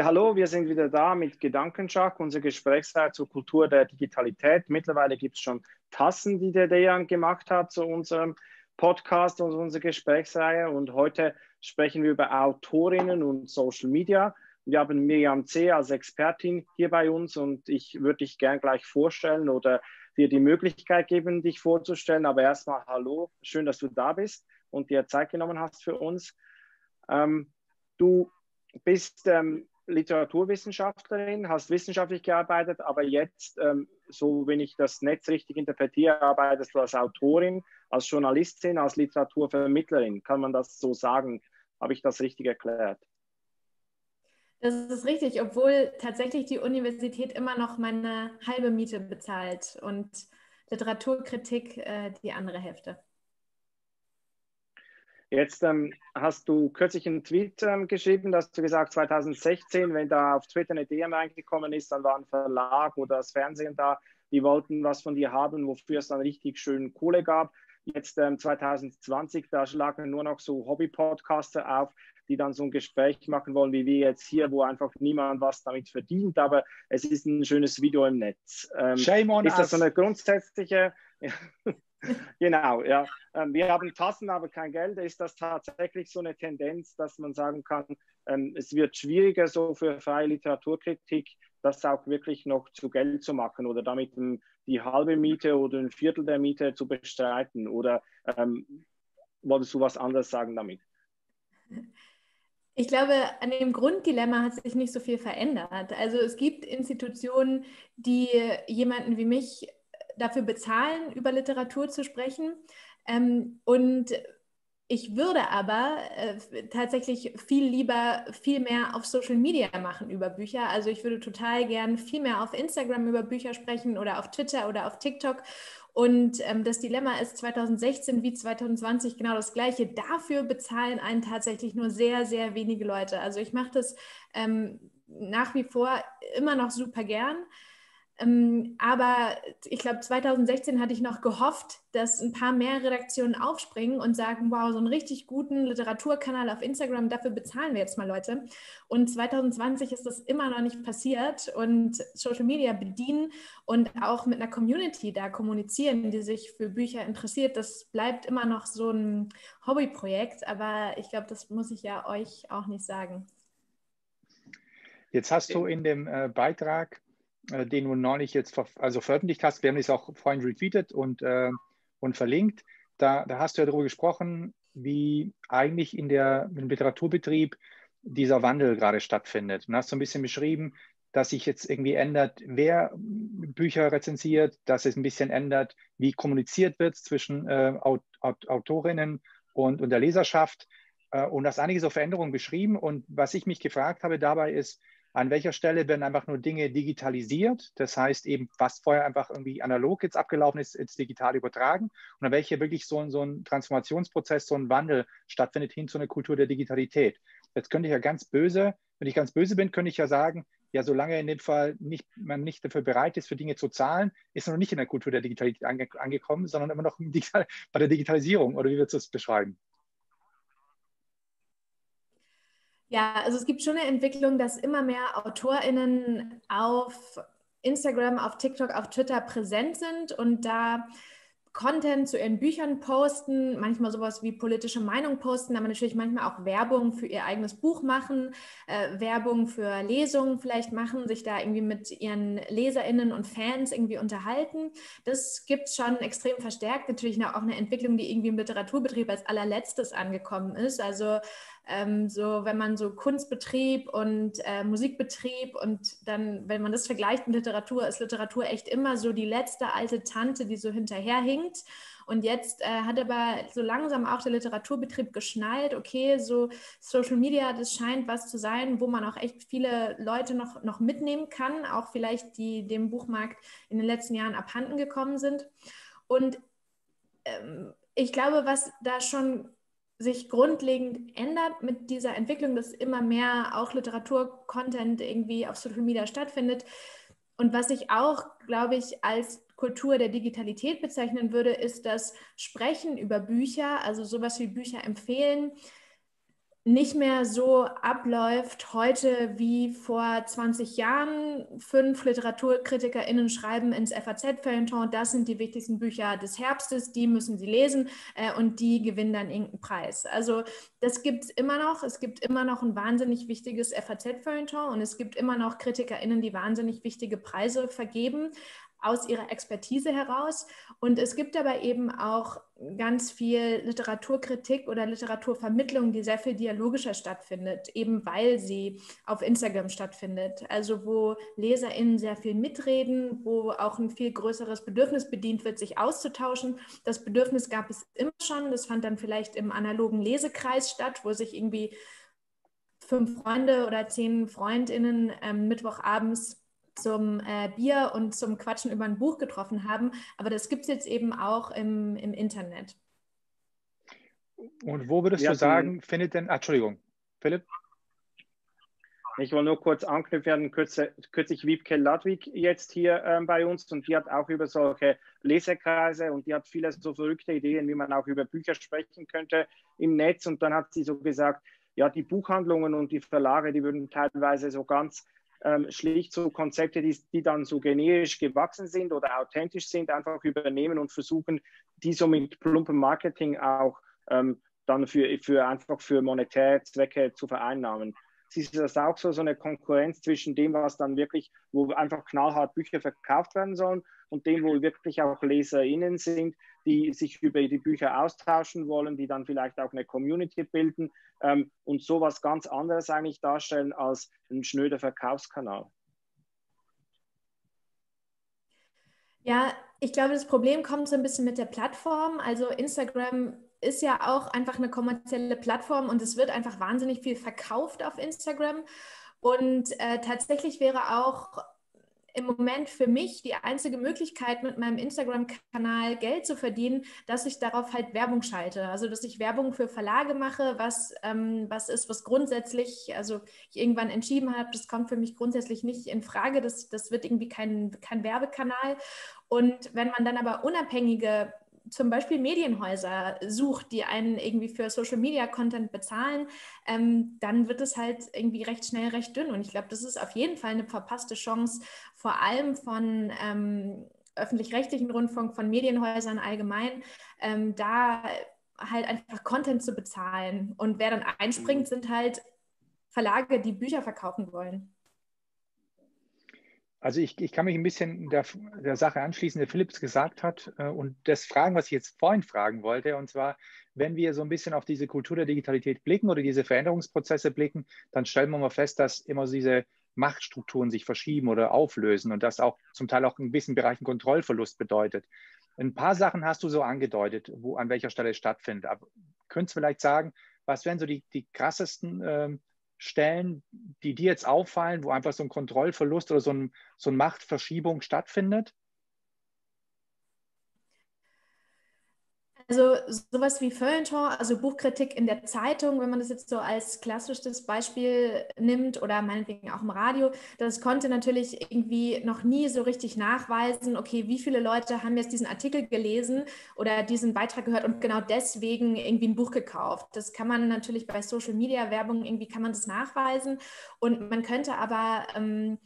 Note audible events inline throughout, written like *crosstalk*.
Ja, hallo, wir sind wieder da mit Gedankenschach, unser Gesprächsreihe zur Kultur der Digitalität. Mittlerweile gibt es schon Tassen, die der Dejan gemacht hat zu unserem Podcast und unserer Gesprächsreihe. Und heute sprechen wir über Autorinnen und Social Media. Wir haben Miriam C. als Expertin hier bei uns und ich würde dich gern gleich vorstellen oder dir die Möglichkeit geben, dich vorzustellen. Aber erstmal hallo, schön, dass du da bist und dir Zeit genommen hast für uns. Ähm, du bist ähm, Literaturwissenschaftlerin, hast wissenschaftlich gearbeitet, aber jetzt, ähm, so wenn ich das Netz richtig interpretiere, arbeitest du als Autorin, als Journalistin, als Literaturvermittlerin. Kann man das so sagen? Habe ich das richtig erklärt? Das ist richtig, obwohl tatsächlich die Universität immer noch meine halbe Miete bezahlt und Literaturkritik äh, die andere Hälfte. Jetzt ähm, hast du kürzlich einen Tweet ähm, geschrieben, dass du gesagt 2016, wenn da auf Twitter eine DM reingekommen ist, dann war ein Verlag oder das Fernsehen da, die wollten was von dir haben, wofür es dann richtig schön Kohle gab. Jetzt ähm, 2020, da schlagen nur noch so Hobby-Podcaster auf, die dann so ein Gespräch machen wollen, wie wir jetzt hier, wo einfach niemand was damit verdient, aber es ist ein schönes Video im Netz. Ähm, Shame on Ist das us. so eine grundsätzliche... *laughs* *laughs* genau, ja. Ähm, wir haben Tassen, aber kein Geld. Ist das tatsächlich so eine Tendenz, dass man sagen kann, ähm, es wird schwieriger so für freie Literaturkritik, das auch wirklich noch zu Geld zu machen oder damit die halbe Miete oder ein Viertel der Miete zu bestreiten? Oder ähm, wolltest du was anderes sagen damit? Ich glaube, an dem Grunddilemma hat sich nicht so viel verändert. Also es gibt Institutionen, die jemanden wie mich dafür bezahlen, über Literatur zu sprechen. Ähm, und ich würde aber äh, tatsächlich viel lieber viel mehr auf Social Media machen über Bücher. Also ich würde total gern viel mehr auf Instagram über Bücher sprechen oder auf Twitter oder auf TikTok. Und ähm, das Dilemma ist 2016 wie 2020 genau das gleiche. Dafür bezahlen einen tatsächlich nur sehr, sehr wenige Leute. Also ich mache das ähm, nach wie vor immer noch super gern. Ähm, aber ich glaube, 2016 hatte ich noch gehofft, dass ein paar mehr Redaktionen aufspringen und sagen, wow, so einen richtig guten Literaturkanal auf Instagram, dafür bezahlen wir jetzt mal Leute. Und 2020 ist das immer noch nicht passiert und Social Media bedienen und auch mit einer Community da kommunizieren, die sich für Bücher interessiert, das bleibt immer noch so ein Hobbyprojekt, aber ich glaube, das muss ich ja euch auch nicht sagen. Jetzt hast du in dem äh, Beitrag äh, den du neulich jetzt ver also veröffentlicht hast. Wir haben es auch vorhin retweetet und, äh, und verlinkt. Da, da hast du ja darüber gesprochen, wie eigentlich in der, im Literaturbetrieb dieser Wandel gerade stattfindet. Und hast so ein bisschen beschrieben, dass sich jetzt irgendwie ändert, wer Bücher rezensiert, dass es ein bisschen ändert, wie kommuniziert wird zwischen äh, Aut Aut Autorinnen und, und der Leserschaft. Äh, und hast einige so Veränderungen beschrieben. Und was ich mich gefragt habe dabei ist, an welcher Stelle werden einfach nur Dinge digitalisiert, das heißt eben, was vorher einfach irgendwie analog jetzt abgelaufen ist, ins digital übertragen und an welcher wirklich so, so ein Transformationsprozess, so ein Wandel stattfindet hin zu einer Kultur der Digitalität. Jetzt könnte ich ja ganz böse, wenn ich ganz böse bin, könnte ich ja sagen, ja, solange in dem Fall nicht, man nicht dafür bereit ist, für Dinge zu zahlen, ist man noch nicht in der Kultur der Digitalität ange angekommen, sondern immer noch bei der Digitalisierung. Oder wie würdest du es beschreiben? Ja, also es gibt schon eine Entwicklung, dass immer mehr AutorInnen auf Instagram, auf TikTok, auf Twitter präsent sind und da Content zu ihren Büchern posten, manchmal sowas wie politische Meinung posten, aber natürlich manchmal auch Werbung für ihr eigenes Buch machen, äh, Werbung für Lesungen vielleicht machen, sich da irgendwie mit ihren LeserInnen und Fans irgendwie unterhalten. Das gibt es schon extrem verstärkt. Natürlich auch eine Entwicklung, die irgendwie im Literaturbetrieb als allerletztes angekommen ist. Also ähm, so wenn man so Kunstbetrieb und äh, Musikbetrieb und dann, wenn man das vergleicht mit Literatur, ist Literatur echt immer so die letzte alte Tante, die so hinterherhinkt. Und jetzt äh, hat aber so langsam auch der Literaturbetrieb geschnallt, okay, so Social Media, das scheint was zu sein, wo man auch echt viele Leute noch, noch mitnehmen kann, auch vielleicht die dem Buchmarkt in den letzten Jahren abhanden gekommen sind. Und ähm, ich glaube, was da schon sich grundlegend ändert mit dieser Entwicklung, dass immer mehr auch Literaturcontent irgendwie auf Social Media stattfindet. Und was ich auch, glaube ich, als Kultur der Digitalität bezeichnen würde, ist das Sprechen über Bücher, also sowas wie Bücher empfehlen, nicht mehr so abläuft heute wie vor 20 Jahren. Fünf LiteraturkritikerInnen schreiben ins FAZ-Feuilleton, das sind die wichtigsten Bücher des Herbstes, die müssen Sie lesen äh, und die gewinnen dann irgendeinen Preis. Also das gibt es immer noch. Es gibt immer noch ein wahnsinnig wichtiges FAZ-Feuilleton und es gibt immer noch KritikerInnen, die wahnsinnig wichtige Preise vergeben aus ihrer Expertise heraus. Und es gibt aber eben auch ganz viel Literaturkritik oder Literaturvermittlung, die sehr viel dialogischer stattfindet, eben weil sie auf Instagram stattfindet. Also wo LeserInnen sehr viel mitreden, wo auch ein viel größeres Bedürfnis bedient wird, sich auszutauschen. Das Bedürfnis gab es immer schon. Das fand dann vielleicht im analogen Lesekreis statt, wo sich irgendwie fünf Freunde oder zehn FreundInnen ähm, Mittwochabends zum äh, Bier und zum Quatschen über ein Buch getroffen haben. Aber das gibt es jetzt eben auch im, im Internet. Und wo würdest ja, du sagen, findet denn, ah, Entschuldigung, Philipp? Ich will nur kurz anknüpfen, kürzlich Wiebke Ludwig jetzt hier ähm, bei uns und die hat auch über solche Lesekreise und die hat viele so verrückte Ideen, wie man auch über Bücher sprechen könnte im Netz. Und dann hat sie so gesagt, ja, die Buchhandlungen und die Verlage, die würden teilweise so ganz ähm, schlicht so Konzepte, die, die dann so generisch gewachsen sind oder authentisch sind, einfach übernehmen und versuchen, die so mit plumpem Marketing auch ähm, dann für, für einfach für monetäre Zwecke zu vereinnahmen. Du das auch so, so eine Konkurrenz zwischen dem, was dann wirklich, wo einfach knallhart Bücher verkauft werden sollen und dem, wo wirklich auch LeserInnen sind, die sich über die Bücher austauschen wollen, die dann vielleicht auch eine Community bilden ähm, und sowas ganz anderes eigentlich darstellen als ein schnöder Verkaufskanal? Ja, ich glaube, das Problem kommt so ein bisschen mit der Plattform. Also Instagram ist ja auch einfach eine kommerzielle Plattform und es wird einfach wahnsinnig viel verkauft auf Instagram. Und äh, tatsächlich wäre auch im Moment für mich die einzige Möglichkeit, mit meinem Instagram-Kanal Geld zu verdienen, dass ich darauf halt Werbung schalte. Also, dass ich Werbung für Verlage mache, was, ähm, was ist, was grundsätzlich, also ich irgendwann entschieden habe, das kommt für mich grundsätzlich nicht in Frage. Das, das wird irgendwie kein, kein Werbekanal. Und wenn man dann aber unabhängige zum Beispiel Medienhäuser sucht, die einen irgendwie für Social Media Content bezahlen, ähm, dann wird es halt irgendwie recht schnell recht dünn. Und ich glaube, das ist auf jeden Fall eine verpasste Chance, vor allem von ähm, öffentlich-rechtlichen Rundfunk, von Medienhäusern allgemein, ähm, da halt einfach Content zu bezahlen. Und wer dann einspringt, mhm. sind halt Verlage, die Bücher verkaufen wollen. Also ich, ich kann mich ein bisschen der, der Sache anschließen, der Philips gesagt hat äh, und das fragen, was ich jetzt vorhin fragen wollte. Und zwar, wenn wir so ein bisschen auf diese Kultur der Digitalität blicken oder diese Veränderungsprozesse blicken, dann stellen wir mal fest, dass immer diese Machtstrukturen sich verschieben oder auflösen und das auch zum Teil auch in gewissen Bereichen Kontrollverlust bedeutet. Ein paar Sachen hast du so angedeutet, wo an welcher Stelle es stattfindet. Aber könntest du vielleicht sagen, was wären so die, die krassesten ähm, Stellen, die dir jetzt auffallen, wo einfach so ein Kontrollverlust oder so, ein, so eine Machtverschiebung stattfindet? Also sowas wie Feuilleton, also Buchkritik in der Zeitung, wenn man das jetzt so als klassisches Beispiel nimmt oder meinetwegen auch im Radio, das konnte natürlich irgendwie noch nie so richtig nachweisen, okay, wie viele Leute haben jetzt diesen Artikel gelesen oder diesen Beitrag gehört und genau deswegen irgendwie ein Buch gekauft. Das kann man natürlich bei Social Media Werbung irgendwie kann man das nachweisen und man könnte aber ähm,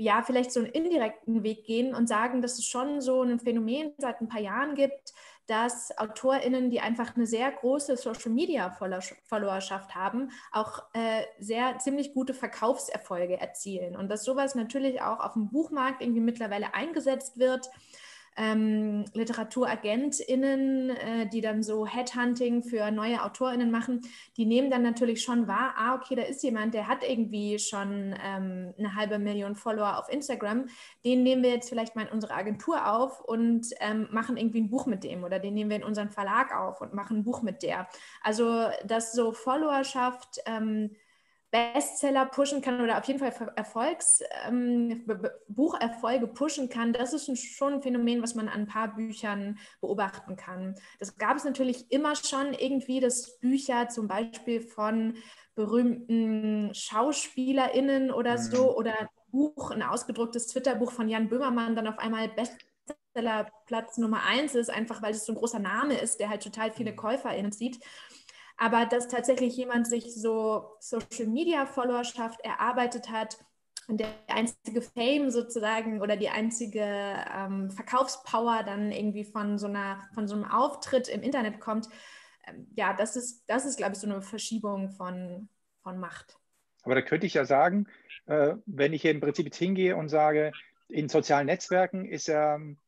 ja, vielleicht so einen indirekten Weg gehen und sagen, dass es schon so ein Phänomen seit ein paar Jahren gibt, dass AutorInnen, die einfach eine sehr große Social Media Followerschaft haben, auch äh, sehr ziemlich gute Verkaufserfolge erzielen. Und dass sowas natürlich auch auf dem Buchmarkt irgendwie mittlerweile eingesetzt wird ähm, LiteraturagentInnen, äh, die dann so Headhunting für neue AutorInnen machen, die nehmen dann natürlich schon wahr, ah, okay, da ist jemand, der hat irgendwie schon ähm, eine halbe Million Follower auf Instagram, den nehmen wir jetzt vielleicht mal in unsere Agentur auf und ähm, machen irgendwie ein Buch mit dem oder den nehmen wir in unseren Verlag auf und machen ein Buch mit der. Also, dass so Followerschaft ähm, Bestseller pushen kann oder auf jeden Fall Erfolgs, ähm, Bucherfolge pushen kann, das ist schon ein Phänomen, was man an ein paar Büchern beobachten kann. Das gab es natürlich immer schon irgendwie, dass Bücher zum Beispiel von berühmten SchauspielerInnen oder mhm. so oder ein Buch, ein ausgedrucktes Twitter-Buch von Jan Böhmermann dann auf einmal Bestsellerplatz Nummer eins ist, einfach weil es so ein großer Name ist, der halt total viele mhm. KäuferInnen zieht. Aber dass tatsächlich jemand sich so Social-Media-Followerschaft erarbeitet hat, und der einzige Fame sozusagen oder die einzige ähm, Verkaufspower dann irgendwie von so, einer, von so einem Auftritt im Internet kommt, ähm, ja, das ist, das ist, glaube ich, so eine Verschiebung von, von Macht. Aber da könnte ich ja sagen, äh, wenn ich im Prinzip jetzt hingehe und sage, in sozialen Netzwerken ist ja ähm,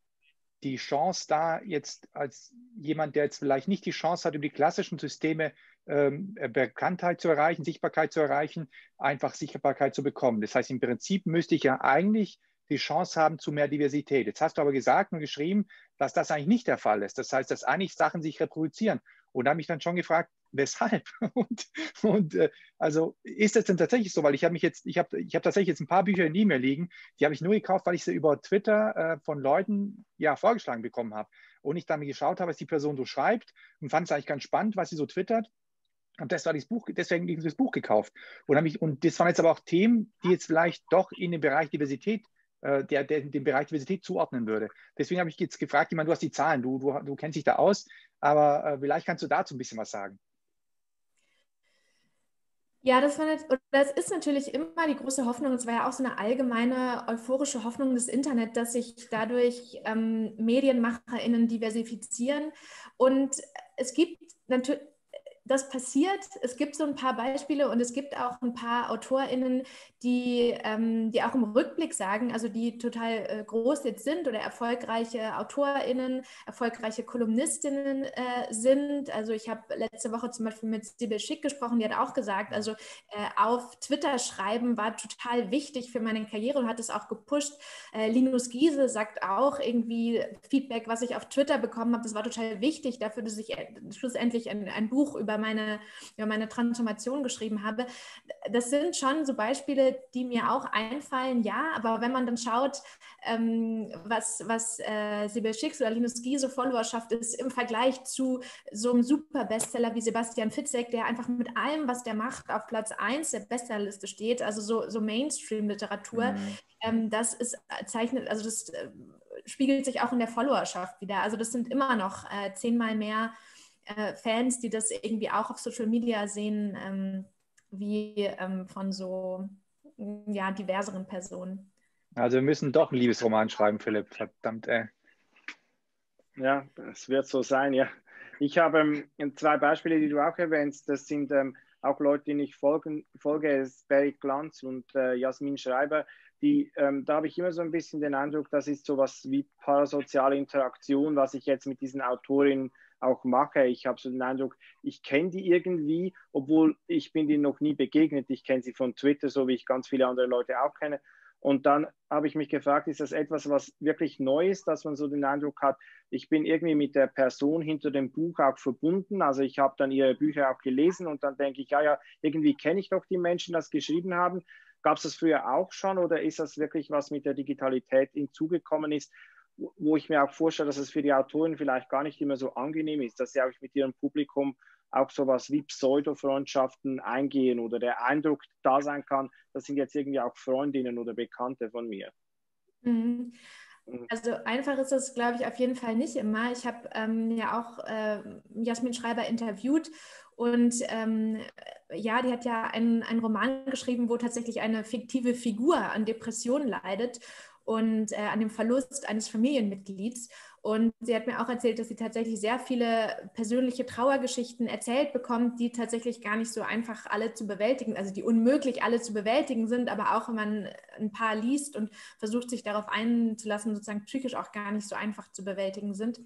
die Chance da, jetzt als jemand, der jetzt vielleicht nicht die Chance hat, über die klassischen Systeme ähm, Bekanntheit zu erreichen, Sichtbarkeit zu erreichen, einfach Sichtbarkeit zu bekommen. Das heißt, im Prinzip müsste ich ja eigentlich die Chance haben zu mehr Diversität. Jetzt hast du aber gesagt und geschrieben, dass das eigentlich nicht der Fall ist. Das heißt, dass eigentlich Sachen sich reproduzieren. Und habe ich dann schon gefragt, weshalb? *laughs* Und, und äh, also ist das denn tatsächlich so? Weil ich habe mich jetzt, ich habe ich hab tatsächlich jetzt ein paar Bücher in E-Mail liegen, die habe ich nur gekauft, weil ich sie über Twitter äh, von Leuten ja vorgeschlagen bekommen habe. Und ich dann geschaut habe, was die Person so schreibt und fand es eigentlich ganz spannend, was sie so twittert. Und das war das Buch, deswegen das Buch gekauft. Und, ich, und das waren jetzt aber auch Themen, die jetzt vielleicht doch in den Bereich Diversität äh, der, der den Bereich Diversität zuordnen würde. Deswegen habe ich jetzt gefragt, ich meine, du hast die Zahlen, du, du, du kennst dich da aus, aber äh, vielleicht kannst du dazu ein bisschen was sagen. Ja, das, war das ist natürlich immer die große Hoffnung, es war ja auch so eine allgemeine euphorische Hoffnung des Internet, dass sich dadurch ähm, MedienmacherInnen diversifizieren. Und es gibt natürlich das passiert. Es gibt so ein paar Beispiele und es gibt auch ein paar AutorInnen, die, ähm, die auch im Rückblick sagen, also die total äh, groß jetzt sind oder erfolgreiche AutorInnen, erfolgreiche Kolumnistinnen äh, sind. Also ich habe letzte Woche zum Beispiel mit Sibyl Schick gesprochen, die hat auch gesagt, also äh, auf Twitter schreiben war total wichtig für meine Karriere und hat es auch gepusht. Äh, Linus Giese sagt auch irgendwie Feedback, was ich auf Twitter bekommen habe, das war total wichtig dafür, dass ich äh, schlussendlich ein, ein Buch über über meine, über meine Transformation geschrieben habe. Das sind schon so Beispiele, die mir auch einfallen, ja, aber wenn man dann schaut, ähm, was, was äh, Sibyl Schicks oder Linus Giese Followerschaft ist im Vergleich zu so einem super Bestseller wie Sebastian Fitzek, der einfach mit allem, was der macht, auf Platz 1 der Bestsellerliste steht, also so, so Mainstream-Literatur, mhm. ähm, das ist äh, zeichnet, also das äh, spiegelt sich auch in der Followerschaft wieder. Also das sind immer noch äh, zehnmal mehr äh, Fans, die das irgendwie auch auf Social Media sehen, ähm, wie ähm, von so ja, diverseren Personen. Also wir müssen doch einen Liebesroman schreiben, Philipp. Verdammt, ey. Ja, es wird so sein, ja. Ich habe ähm, zwei Beispiele, die du auch erwähnst. Das sind ähm, auch Leute, die ich folgen, folge, Barry Glanz und äh, Jasmin Schreiber. Die, ähm, da habe ich immer so ein bisschen den Eindruck, das ist so was wie parasoziale Interaktion, was ich jetzt mit diesen Autorinnen auch mache. Ich habe so den Eindruck, ich kenne die irgendwie, obwohl ich bin denen noch nie begegnet. Ich kenne sie von Twitter, so wie ich ganz viele andere Leute auch kenne. Und dann habe ich mich gefragt, ist das etwas, was wirklich neu ist, dass man so den Eindruck hat, ich bin irgendwie mit der Person hinter dem Buch auch verbunden. Also ich habe dann ihre Bücher auch gelesen und dann denke ich, ja, ja, irgendwie kenne ich doch die Menschen, die das geschrieben haben. Gab es das früher auch schon oder ist das wirklich was mit der Digitalität hinzugekommen ist, wo ich mir auch vorstelle, dass es für die Autoren vielleicht gar nicht immer so angenehm ist, dass sie auch mit ihrem Publikum auch sowas wie Pseudo-Freundschaften eingehen oder der Eindruck da sein kann, das sind jetzt irgendwie auch Freundinnen oder Bekannte von mir. Mhm. mhm. Also einfach ist das, glaube ich, auf jeden Fall nicht immer. Ich habe ähm, ja auch äh, Jasmin Schreiber interviewt und ähm, ja, die hat ja einen, einen Roman geschrieben, wo tatsächlich eine fiktive Figur an Depressionen leidet und äh, an dem Verlust eines Familienmitglieds. Und sie hat mir auch erzählt, dass sie tatsächlich sehr viele persönliche Trauergeschichten erzählt bekommt, die tatsächlich gar nicht so einfach alle zu bewältigen, also die unmöglich alle zu bewältigen sind, aber auch wenn man ein paar liest und versucht, sich darauf einzulassen, sozusagen psychisch auch gar nicht so einfach zu bewältigen sind.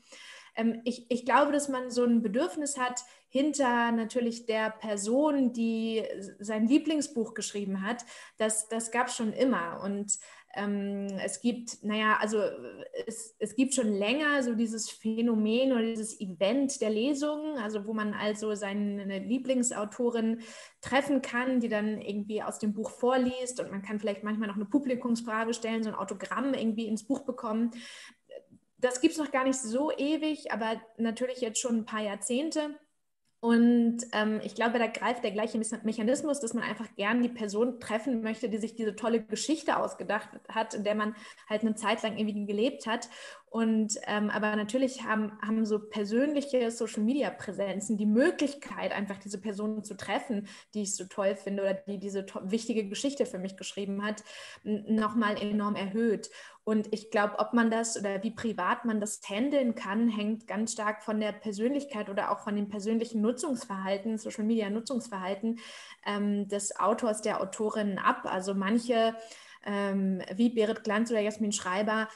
Ähm, ich, ich glaube, dass man so ein Bedürfnis hat, hinter natürlich der Person, die sein Lieblingsbuch geschrieben hat, das, das gab es schon immer. Und es gibt, naja, also es, es gibt schon länger so dieses Phänomen oder dieses Event der Lesungen, also wo man also seine Lieblingsautorin treffen kann, die dann irgendwie aus dem Buch vorliest und man kann vielleicht manchmal noch eine Publikumsfrage stellen, so ein Autogramm irgendwie ins Buch bekommen. Das gibt es noch gar nicht so ewig, aber natürlich jetzt schon ein paar Jahrzehnte. Und ähm, ich glaube, da greift der gleiche Mechanismus, dass man einfach gern die Person treffen möchte, die sich diese tolle Geschichte ausgedacht hat, in der man halt eine Zeit lang irgendwie gelebt hat. Und ähm, aber natürlich haben, haben so persönliche Social Media Präsenzen die Möglichkeit, einfach diese Person zu treffen, die ich so toll finde oder die diese wichtige Geschichte für mich geschrieben hat, nochmal enorm erhöht. Und ich glaube, ob man das oder wie privat man das handeln kann, hängt ganz stark von der Persönlichkeit oder auch von dem persönlichen Nutzungsverhalten, Social Media Nutzungsverhalten ähm, des Autors, der Autorin ab. Also manche, ähm, wie Berit Glanz oder Jasmin Schreiber,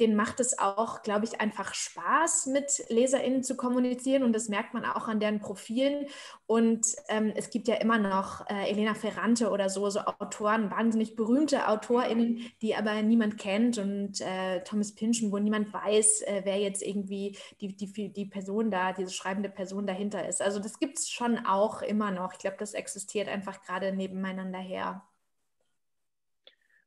denen macht es auch, glaube ich, einfach Spaß, mit LeserInnen zu kommunizieren und das merkt man auch an deren Profilen. Und ähm, es gibt ja immer noch äh, Elena Ferrante oder so, so Autoren, wahnsinnig berühmte AutorInnen, die aber niemand kennt und äh, Thomas Pynchon, wo niemand weiß, äh, wer jetzt irgendwie die, die, die Person da, diese schreibende Person dahinter ist. Also das gibt es schon auch immer noch. Ich glaube, das existiert einfach gerade nebeneinander her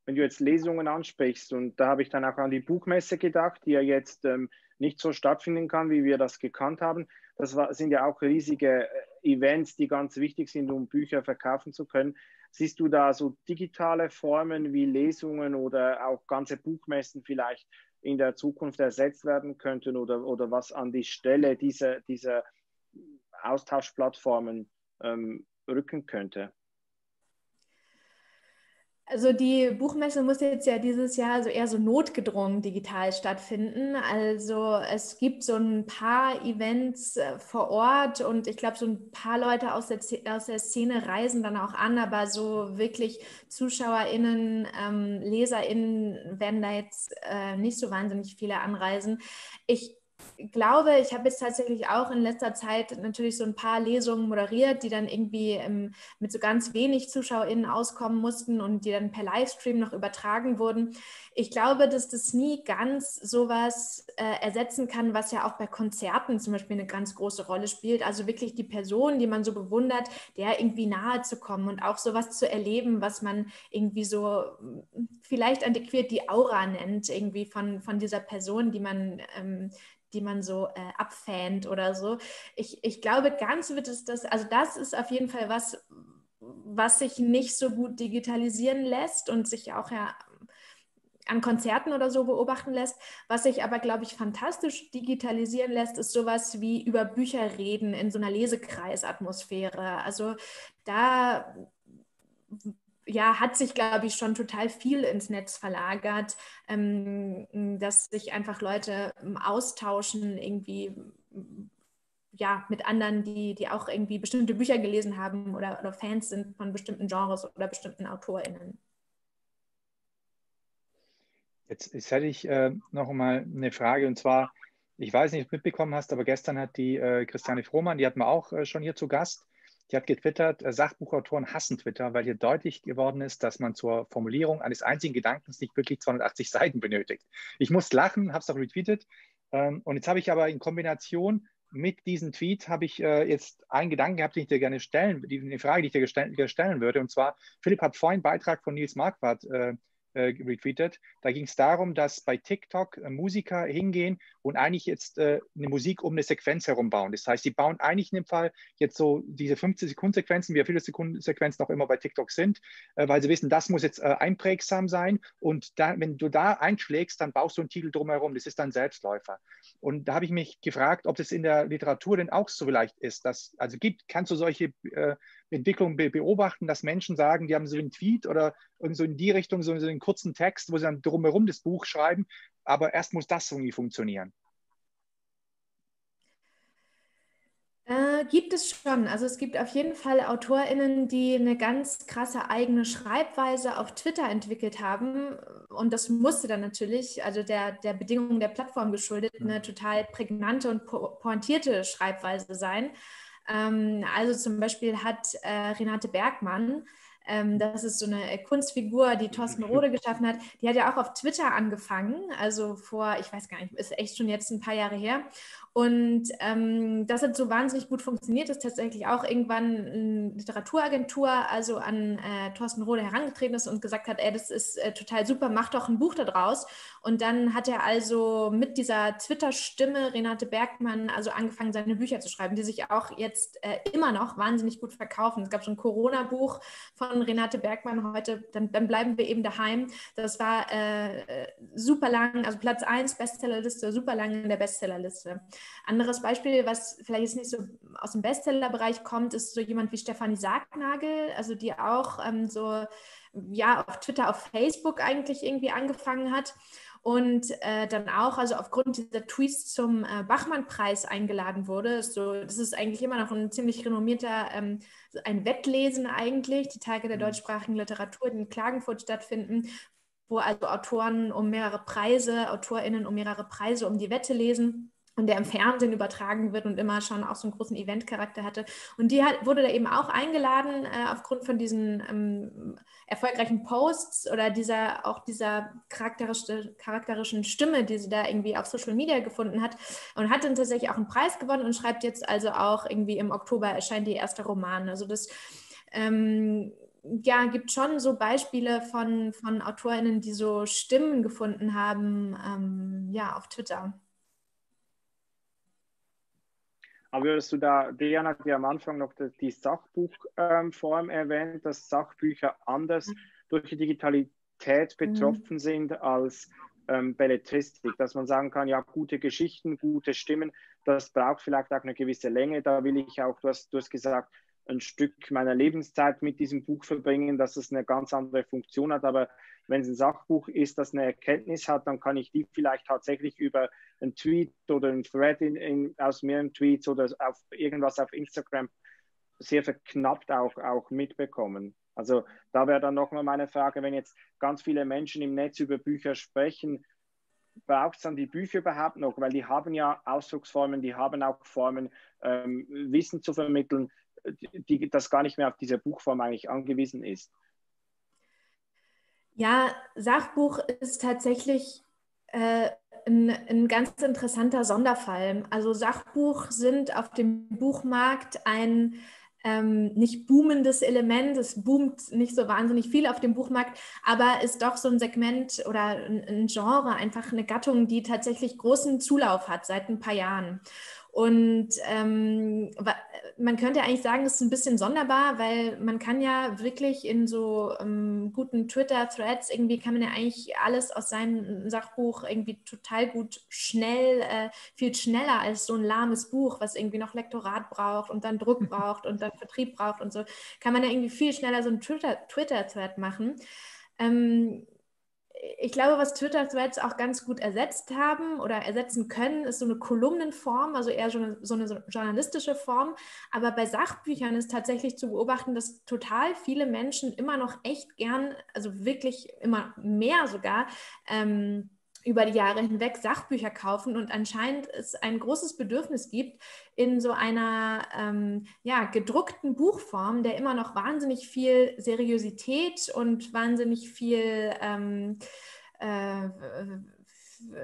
wenn du jetzt Lesungen ansprichst, und da habe ich dann auch an die Buchmesse gedacht, die ja jetzt ähm, nicht so stattfinden kann, wie wir das gekannt haben. Das war, sind ja auch riesige äh, Events, die ganz wichtig sind, um Bücher verkaufen zu können. Siehst du da so digitale Formen wie Lesungen oder auch ganze Buchmessen vielleicht in der Zukunft ersetzt werden könnten oder, oder was an die Stelle dieser, dieser Austauschplattformen ähm, rücken könnte? Also die Buchmesse muss jetzt ja dieses Jahr so eher so notgedrungen digital stattfinden. Also es gibt so ein paar Events äh, vor Ort und ich glaube, so ein paar Leute aus der, aus der Szene reisen dann auch an, aber so wirklich ZuschauerInnen, ähm, LeserInnen werden da jetzt äh, nicht so wahnsinnig viele anreisen. Ich glaube, ich habe jetzt tatsächlich auch in letzter Zeit natürlich so ein paar Lesungen moderiert, die dann irgendwie ähm, mit so ganz wenig ZuschauerInnen auskommen mussten und die dann per Livestream noch übertragen wurden. Ich glaube, dass das nie ganz sowas äh, ersetzen kann, was ja auch bei Konzerten zum Beispiel eine ganz große Rolle spielt. Also wirklich die Person, die man so bewundert, der irgendwie nahe zu kommen und auch sowas zu erleben, was man irgendwie so hm, vielleicht antiquiert die Aura nennt, irgendwie von, von dieser Person, die man ähm, die man so äh, abfähnt oder so. Ich, ich glaube, ganz wird es das, also das ist auf jeden Fall was, was sich nicht so gut digitalisieren lässt und sich auch ja an Konzerten oder so beobachten lässt. Was sich aber, glaube ich, fantastisch digitalisieren lässt, ist sowas wie über Bücher reden in so einer Lesekreisatmosphäre. Also da ja, hat sich, glaube ich, schon total viel ins Netz verlagert, ähm, dass sich einfach Leute austauschen, irgendwie ja, mit anderen, die, die auch irgendwie bestimmte Bücher gelesen haben oder, oder Fans sind von bestimmten Genres oder bestimmten AutorInnen. Jetzt, jetzt hätte ich äh, noch mal eine Frage und zwar, ich weiß nicht, ob du mitbekommen hast, aber gestern hat die äh, Christiane Frohmann, die hatten wir auch äh, schon hier zu Gast, die hat getwittert, äh, Sachbuchautoren hassen Twitter, weil hier deutlich geworden ist, dass man zur Formulierung eines einzigen Gedankens nicht wirklich 280 *laughs* Seiten benötigt. Ich muss lachen, habe es auch retweetet. Ähm, und jetzt habe ich aber in Kombination mit diesem Tweet habe ich äh, jetzt einen Gedanken gehabt, den ich dir gerne stellen, die, eine Frage, die ich dir stellen würde. Und zwar, Philipp hat vorhin einen Beitrag von Nils Marquardt äh, äh, retweetet. Da ging es darum, dass bei TikTok Musiker hingehen und eigentlich jetzt äh, eine Musik um eine Sequenz herum bauen. Das heißt, sie bauen eigentlich in dem Fall jetzt so diese 15 Sekunden Sequenzen, wie viele Sekunden Sequenzen auch immer bei TikTok sind, äh, weil sie wissen, das muss jetzt äh, einprägsam sein. Und da, wenn du da einschlägst, dann baust du einen Titel drumherum. Das ist dann Selbstläufer. Und da habe ich mich gefragt, ob das in der Literatur denn auch so vielleicht ist. Dass, also gibt, kannst du solche äh, Entwicklung be beobachten, dass Menschen sagen, die haben so einen Tweet oder so in die Richtung, so, so einen kurzen Text, wo sie dann drumherum das Buch schreiben, aber erst muss das irgendwie funktionieren. Äh, gibt es schon. Also es gibt auf jeden Fall AutorInnen, die eine ganz krasse eigene Schreibweise auf Twitter entwickelt haben. Und das musste dann natürlich, also der, der Bedingungen der Plattform geschuldet, eine mhm. total prägnante und pointierte Schreibweise sein. Ähm, also zum Beispiel hat äh, Renate Bergmann Ähm, das ist so eine Kunstfigur, die Thorsten *laughs* Rode geschaffen hat. Die hat ja auch auf Twitter angefangen, also vor, ich weiß gar nicht, ist echt schon jetzt ein paar Jahre her. Und ähm, das hat so wahnsinnig gut funktioniert, dass tatsächlich auch irgendwann eine Literaturagentur also an äh, Thorsten Rode herangetreten ist und gesagt hat, ey, das ist äh, total super, mach doch ein Buch daraus. Und dann hat er also mit dieser Twitter-Stimme Renate Bergmann also angefangen, seine Bücher zu schreiben, die sich auch jetzt äh, immer noch wahnsinnig gut verkaufen. Es gab schon ein Corona-Buch von Renate Bergmann heute, dann, dann, bleiben wir eben daheim. Das war äh super lang, also Platz 1 Bestsellerliste, super lang in der Bestsellerliste. Anderes Beispiel, was vielleicht jetzt nicht so aus dem Bestsellerbereich kommt, ist so jemand wie Stefanie Sargnagel, also die auch ähm, so ja auf Twitter, auf Facebook eigentlich irgendwie angefangen hat und äh, dann auch, also aufgrund dieser Tweets zum äh, Bachmann-Preis eingeladen wurde. So, das ist eigentlich immer noch ein ziemlich renommierter, ähm, ein Wettlesen eigentlich, die Tage der mhm. deutschsprachigen Literatur, die in Klagenfurt stattfinden, wo also Autoren um mehrere Preise, AutorInnen um mehrere Preise um die Wette lesen und der im Fernsehen übertragen wird und immer schon auch so einen großen Eventcharakter hatte. Und die hat, wurde da eben auch eingeladen äh, aufgrund von diesen ähm, erfolgreichen Posts oder dieser auch dieser charakterische, charakterischen Stimme, die sie da irgendwie auf Social Media gefunden hat und hat dann tatsächlich auch einen Preis gewonnen und schreibt jetzt also auch irgendwie im Oktober erscheint die erste Roman. Also das ähm, ja, gibt schon so Beispiele von, von AutorInnen, die so Stimmen gefunden haben, ähm, ja, auf Twitter. Aber würdest du da, Diana hat ja am Anfang noch die Sachbuchform erwähnt, dass Sachbücher anders durch die Digitalität mhm. betroffen mhm. sind als ähm, Belletristik, dass man sagen kann, ja, gute Geschichten, gute Stimmen, das braucht vielleicht auch eine gewisse Länge. Da will ich auch, du hast, du hast gesagt, ein Stück meiner Lebenszeit mit diesem Buch verbringen, dass es eine ganz andere Funktion hat. Aber wenn es ein Sachbuch ist, das eine Erkenntnis hat, dann kann ich die vielleicht tatsächlich über einen Tweet oder einen Thread in, in, aus mehreren Tweets oder auf irgendwas auf Instagram sehr verknappt auch, auch mitbekommen. Also da wäre dann nochmal meine Frage, wenn jetzt ganz viele Menschen im Netz über Bücher sprechen, braucht es dann die Bücher überhaupt noch? Weil die haben ja Ausdrucksformen, die haben auch Formen, ähm, Wissen zu vermitteln die, das gar nicht mehr auf diese Buchform eigentlich angewiesen ist. Ja, Sachbuch ist tatsächlich äh, ein, ein, ganz interessanter Sonderfall. Also Sachbuch sind auf dem Buchmarkt ein ähm, nicht boomendes Element. Es boomt nicht so wahnsinnig viel auf dem Buchmarkt, aber ist doch so ein Segment oder ein, ein Genre, einfach eine Gattung, die tatsächlich großen Zulauf hat seit ein paar Jahren. Und ähm, man könnte eigentlich sagen, das ist ein bisschen sonderbar, weil man kann ja wirklich in so ähm, guten Twitter-Threads irgendwie kann man ja eigentlich alles aus seinem Sachbuch irgendwie total gut schnell, äh, viel schneller als so ein lahmes Buch, was irgendwie noch Lektorat braucht und dann Druck *laughs* braucht und dann Vertrieb braucht und so, kann man ja irgendwie viel schneller so einen Twitter-Thread machen. Ähm, ich glaube, was Twitter-Threads auch ganz gut ersetzt haben oder ersetzen können, ist so eine Kolumnenform, also eher so eine, so eine, journalistische Form. Aber bei Sachbüchern ist tatsächlich zu beobachten, dass total viele Menschen immer noch echt gern, also wirklich immer mehr sogar, ähm, über die Jahre hinweg Sachbücher kaufen und anscheinend es ein großes Bedürfnis gibt in so einer ähm, ja, gedruckten Buchform, der immer noch wahnsinnig viel Seriosität und wahnsinnig viel ähm, äh,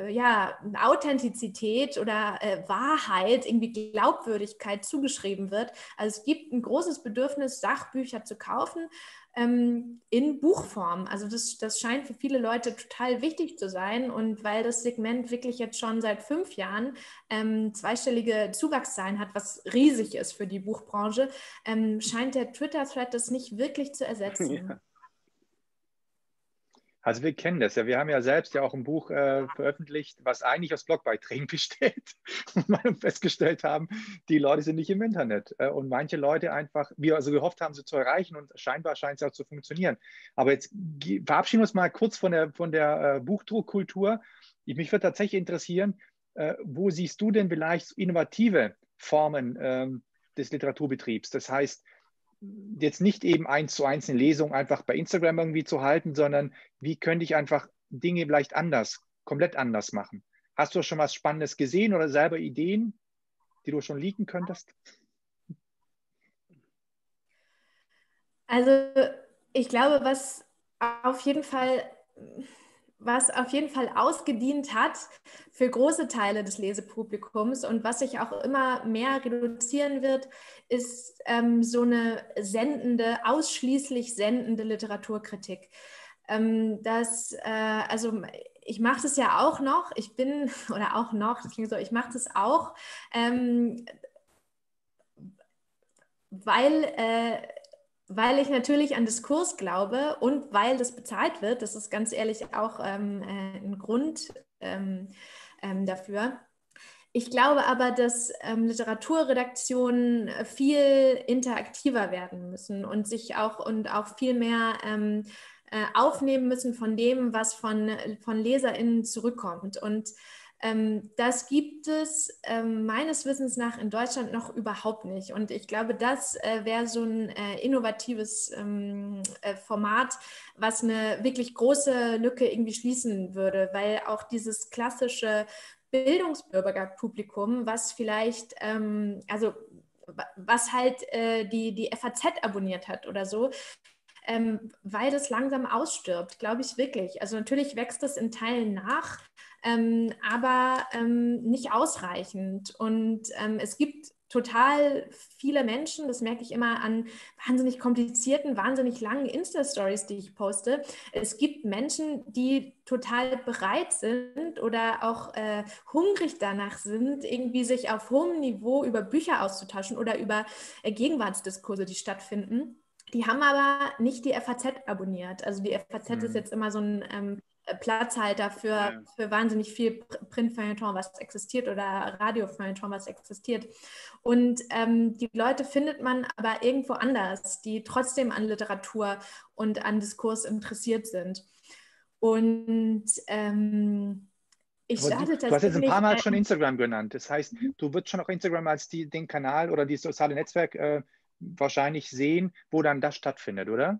ja, Authentizität oder äh, Wahrheit, irgendwie Glaubwürdigkeit zugeschrieben wird. Also es gibt ein großes Bedürfnis, Sachbücher zu kaufen, ähm, in Buchform. Also das, das scheint für viele Leute total wichtig zu sein. Und weil das Segment wirklich jetzt schon seit fünf Jahren ähm, zweistellige Zuwachszahlen hat, was riesig ist für die Buchbranche, ähm, scheint der Twitter-Thread das nicht wirklich zu *laughs* ersetzen. Ja. Also wir kennen das ja. Wir haben ja selbst ja auch ein Buch äh, veröffentlicht, was eigentlich aus Blogbeiträgen *laughs* besteht. Und wir festgestellt haben, die Leute sind nicht im Internet. Äh, und manche Leute einfach, wir also gehofft haben, sie zu erreichen und scheinbar scheint es auch zu funktionieren. Aber jetzt verabschieden wir uns mal kurz von der, von der äh, Buchdruckkultur. mich würde tatsächlich interessieren, äh, wo siehst du denn vielleicht innovative Formen ähm, des Literaturbetriebs? Das heißt, jetzt nicht eben eins zu eins eine Lesung einfach bei Instagram irgendwie zu halten, sondern wie könnte ich einfach Dinge vielleicht anders, komplett anders machen? Hast du schon was Spannendes gesehen oder selber Ideen, die du schon leaken könntest? Also ich glaube, was auf jeden Fall was auf jeden Fall ausgedient hat für große Teile des Lesepublikums und was sich auch immer mehr reduzieren wird, ist ähm, so eine sendende, ausschließlich sendende Literaturkritik. Ähm, das, äh, also ich mache das ja auch noch, ich bin, *laughs* oder auch noch, das klingt so, ich mache das auch, ähm, weil äh, weil ich natürlich an Diskurs glaube und weil das bezahlt wird. Das ist ganz ehrlich auch ähm, äh, ein Grund ähm, ähm, dafür. Ich glaube aber, dass ähm, Literaturredaktionen viel interaktiver werden müssen und sich auch und auch viel mehr ähm, äh, aufnehmen müssen von dem, was von, von LeserInnen zurückkommt. Und das gibt es ähm, meines Wissens nach in Deutschland noch überhaupt nicht. Und ich glaube, das äh, wäre so ein äh, innovatives ähm, äh, Format, was eine wirklich große Lücke irgendwie schließen würde, weil auch dieses klassische Bildungsbürgerpublikum, was vielleicht, ähm, also was halt die, die FAZ abonniert hat oder so, ähm, weil das langsam ausstirbt, glaube ich wirklich. Also natürlich wächst das in Teilen nach, ähm, aber ähm, nicht ausreichend. Und ähm, es gibt total viele Menschen, das merke ich immer an wahnsinnig komplizierten, wahnsinnig langen Insta-Stories, die ich poste. Es gibt Menschen, die total bereit sind oder auch äh, hungrig danach sind, irgendwie sich auf hohem Niveau über Bücher auszutauschen oder über äh, Gegenwartsdiskurse, die stattfinden. Die haben aber nicht die FAZ abonniert. Also die FAZ mhm. ist jetzt immer so ein ähm, äh, Platzhalter für, ja. für wahnsinnig viel Printfeuilleton, was existiert oder Radiofeuilleton, was existiert. Und ähm, die Leute findet man aber irgendwo anders, die trotzdem an Literatur und an Diskurs interessiert sind. Und ähm, ich starte du, du hast jetzt ein paar Mal schon Instagram genannt. Das heißt, mhm. du würdest schon auch Instagram als die, den Kanal oder das soziale Netzwerk äh, wahrscheinlich sehen, wo dann das stattfindet, oder?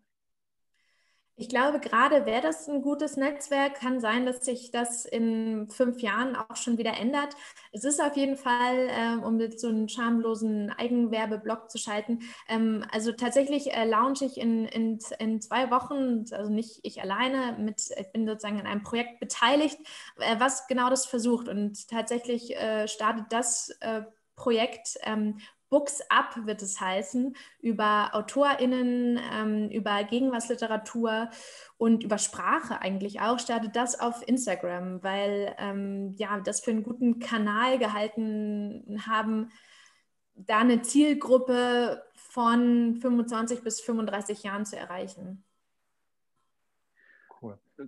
Ich glaube, gerade wäre das ein gutes Netzwerk. Kann sein, dass sich das in fünf Jahren auch schon wieder ändert. Es ist auf jeden Fall, äh, um jetzt so einen schamlosen Eigenwerbeblock zu schalten. Ähm, also tatsächlich äh, launche ich in, in, in zwei Wochen, also nicht ich alleine, mit, ich bin sozusagen in einem Projekt beteiligt, äh, was genau das versucht. Und tatsächlich äh, startet das äh, Projekt ähm, Books Up wird es heißen, über AutorInnen, ähm, über Gegenwartsliteratur und über Sprache eigentlich auch, startet das auf Instagram, weil ähm, ja, das für einen guten Kanal gehalten haben, da eine Zielgruppe von 25 bis 35 Jahren zu erreichen